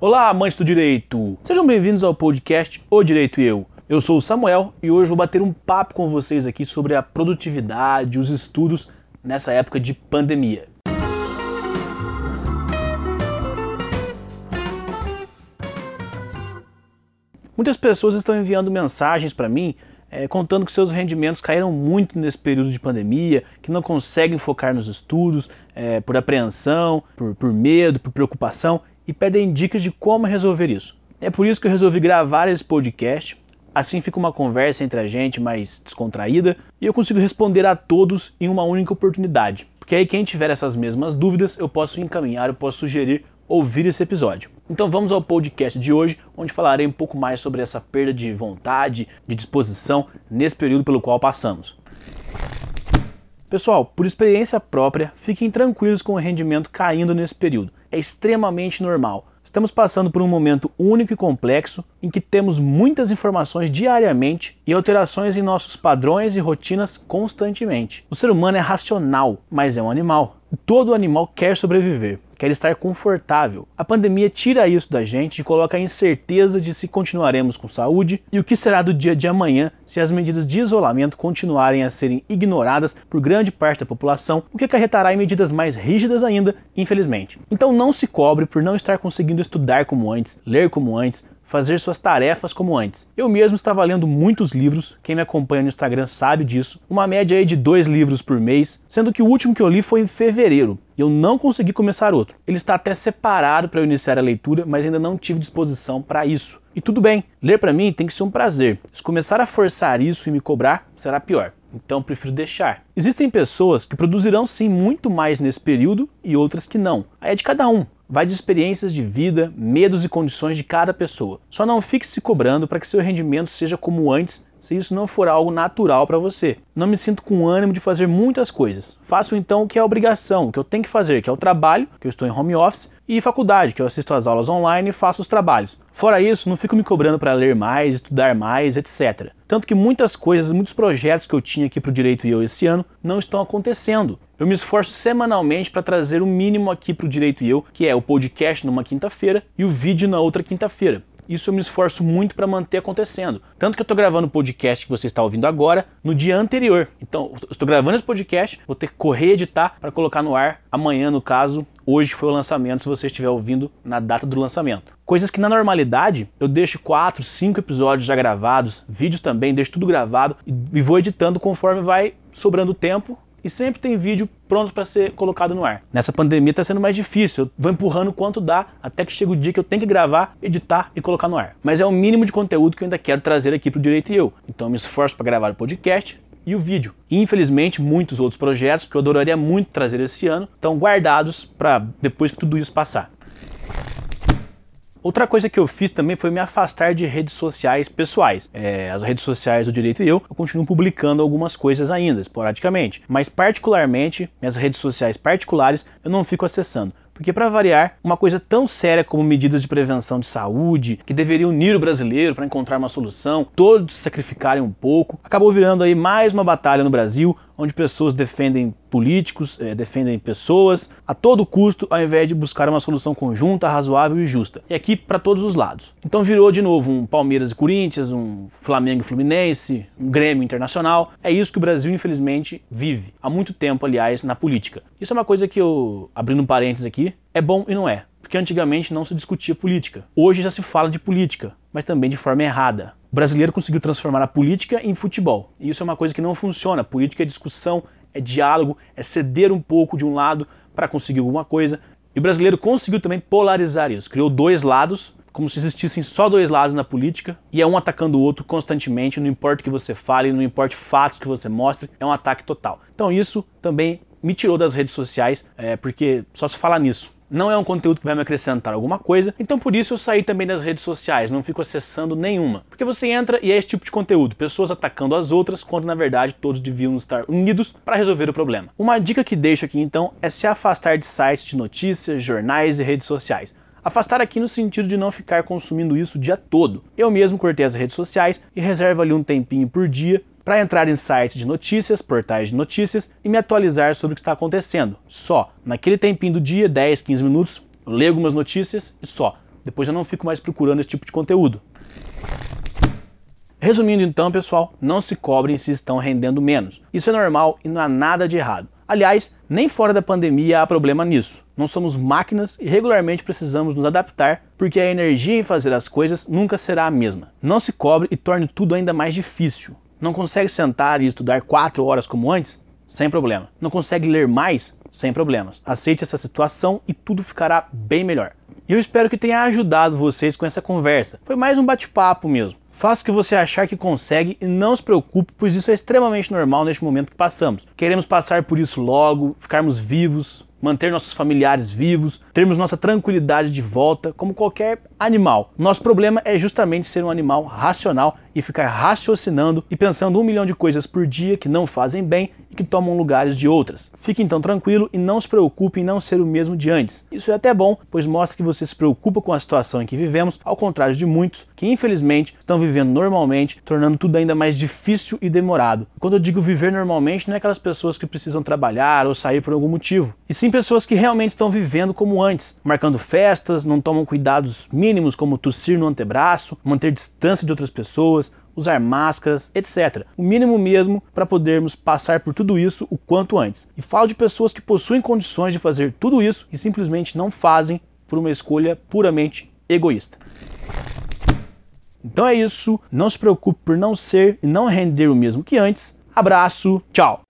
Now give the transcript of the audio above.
Olá, amantes do direito! Sejam bem-vindos ao podcast O Direito e Eu. Eu sou o Samuel e hoje vou bater um papo com vocês aqui sobre a produtividade, os estudos nessa época de pandemia. Muitas pessoas estão enviando mensagens para mim é, contando que seus rendimentos caíram muito nesse período de pandemia, que não conseguem focar nos estudos é, por apreensão, por, por medo, por preocupação e pedem dicas de como resolver isso. É por isso que eu resolvi gravar esse podcast. Assim fica uma conversa entre a gente mais descontraída e eu consigo responder a todos em uma única oportunidade. Porque aí quem tiver essas mesmas dúvidas, eu posso encaminhar, eu posso sugerir ouvir esse episódio. Então vamos ao podcast de hoje, onde falarei um pouco mais sobre essa perda de vontade, de disposição nesse período pelo qual passamos. Pessoal, por experiência própria, fiquem tranquilos com o rendimento caindo nesse período. É extremamente normal. Estamos passando por um momento único e complexo em que temos muitas informações diariamente e alterações em nossos padrões e rotinas constantemente. O ser humano é racional, mas é um animal. Todo animal quer sobreviver quer estar confortável. A pandemia tira isso da gente e coloca a incerteza de se continuaremos com saúde e o que será do dia de amanhã se as medidas de isolamento continuarem a serem ignoradas por grande parte da população, o que acarretará em medidas mais rígidas ainda, infelizmente. Então não se cobre por não estar conseguindo estudar como antes, ler como antes, fazer suas tarefas como antes. Eu mesmo estava lendo muitos livros, quem me acompanha no Instagram sabe disso, uma média aí de dois livros por mês, sendo que o último que eu li foi em fevereiro e eu não consegui começar outro. Ele está até separado para eu iniciar a leitura, mas ainda não tive disposição para isso. E tudo bem, ler para mim tem que ser um prazer. Se começar a forçar isso e me cobrar, será pior. Então prefiro deixar. Existem pessoas que produzirão sim muito mais nesse período e outras que não. Aí é de cada um vai de experiências de vida, medos e condições de cada pessoa. Só não fique se cobrando para que seu rendimento seja como antes, se isso não for algo natural para você. Não me sinto com ânimo de fazer muitas coisas. Faço então o que é obrigação, o que eu tenho que fazer, que é o trabalho, que eu estou em home office, e faculdade, que eu assisto às aulas online e faço os trabalhos. Fora isso, não fico me cobrando para ler mais, estudar mais, etc. Tanto que muitas coisas, muitos projetos que eu tinha aqui para o Direito e eu esse ano não estão acontecendo. Eu me esforço semanalmente para trazer o mínimo aqui para o Direito e Eu, que é o podcast numa quinta-feira e o vídeo na outra quinta-feira. Isso eu me esforço muito para manter acontecendo. Tanto que eu estou gravando o podcast que você está ouvindo agora no dia anterior. Então, estou gravando esse podcast, vou ter que correr editar para colocar no ar amanhã, no caso. Hoje foi o lançamento, se você estiver ouvindo na data do lançamento. Coisas que na normalidade eu deixo 4, 5 episódios já gravados, vídeos também, deixo tudo gravado e vou editando conforme vai sobrando tempo e sempre tem vídeo pronto para ser colocado no ar. Nessa pandemia está sendo mais difícil, eu vou empurrando quanto dá até que chega o dia que eu tenho que gravar, editar e colocar no ar. Mas é o mínimo de conteúdo que eu ainda quero trazer aqui para o Direito e Eu. Então eu me esforço para gravar o podcast e o vídeo. E, infelizmente, muitos outros projetos que eu adoraria muito trazer esse ano estão guardados para depois que tudo isso passar. Outra coisa que eu fiz também foi me afastar de redes sociais pessoais. É, as redes sociais do Direito e eu, eu continuo publicando algumas coisas ainda, esporadicamente. Mas, particularmente, minhas redes sociais particulares, eu não fico acessando. Porque, para variar, uma coisa tão séria como medidas de prevenção de saúde, que deveria unir o brasileiro para encontrar uma solução, todos sacrificarem um pouco, acabou virando aí mais uma batalha no Brasil, onde pessoas defendem políticos, é, defendem pessoas a todo custo, ao invés de buscar uma solução conjunta, razoável e justa. E aqui para todos os lados. Então virou de novo um Palmeiras e Corinthians, um Flamengo e Fluminense, um Grêmio Internacional. É isso que o Brasil, infelizmente, vive. Há muito tempo, aliás, na política. Isso é uma coisa que eu, abrindo um parênteses aqui, é bom e não é. Porque antigamente não se discutia política. Hoje já se fala de política, mas também de forma errada. O brasileiro conseguiu transformar a política em futebol. E isso é uma coisa que não funciona. Política é discussão, é diálogo, é ceder um pouco de um lado para conseguir alguma coisa. E o brasileiro conseguiu também polarizar isso. Criou dois lados, como se existissem só dois lados na política, e é um atacando o outro constantemente, não importa o que você fale, não importa fatos que você mostre, é um ataque total. Então isso também me tirou das redes sociais, é, porque só se fala nisso não é um conteúdo que vai me acrescentar alguma coisa, então por isso eu saí também das redes sociais, não fico acessando nenhuma. Porque você entra e é esse tipo de conteúdo, pessoas atacando as outras, quando na verdade todos deviam estar unidos para resolver o problema. Uma dica que deixo aqui então é se afastar de sites de notícias, jornais e redes sociais. Afastar aqui no sentido de não ficar consumindo isso o dia todo. Eu mesmo cortei as redes sociais e reservo ali um tempinho por dia para entrar em sites de notícias, portais de notícias e me atualizar sobre o que está acontecendo. Só naquele tempinho do dia, 10, 15 minutos, eu leio algumas notícias e só. Depois eu não fico mais procurando esse tipo de conteúdo. Resumindo então, pessoal, não se cobrem se estão rendendo menos. Isso é normal e não há nada de errado. Aliás, nem fora da pandemia há problema nisso. Não somos máquinas e regularmente precisamos nos adaptar, porque a energia em fazer as coisas nunca será a mesma. Não se cobre e torne tudo ainda mais difícil. Não consegue sentar e estudar 4 horas como antes? Sem problema. Não consegue ler mais? Sem problemas. Aceite essa situação e tudo ficará bem melhor. E eu espero que tenha ajudado vocês com essa conversa. Foi mais um bate-papo mesmo. Faça o que você achar que consegue e não se preocupe, pois isso é extremamente normal neste momento que passamos. Queremos passar por isso logo, ficarmos vivos, manter nossos familiares vivos, termos nossa tranquilidade de volta, como qualquer animal. Nosso problema é justamente ser um animal racional e ficar raciocinando e pensando um milhão de coisas por dia que não fazem bem e que tomam lugares de outras. Fique então tranquilo e não se preocupe em não ser o mesmo de antes. Isso é até bom, pois mostra que você se preocupa com a situação em que vivemos, ao contrário de muitos que infelizmente estão vivendo normalmente, tornando tudo ainda mais difícil e demorado. Quando eu digo viver normalmente, não é aquelas pessoas que precisam trabalhar ou sair por algum motivo, e sim pessoas que realmente estão vivendo como antes, marcando festas, não tomam cuidados mínimos como tossir no antebraço, manter distância de outras pessoas, usar máscaras, etc. O mínimo mesmo para podermos passar por tudo isso o quanto antes. E falo de pessoas que possuem condições de fazer tudo isso e simplesmente não fazem por uma escolha puramente egoísta. Então é isso, não se preocupe por não ser e não render o mesmo que antes. Abraço, tchau!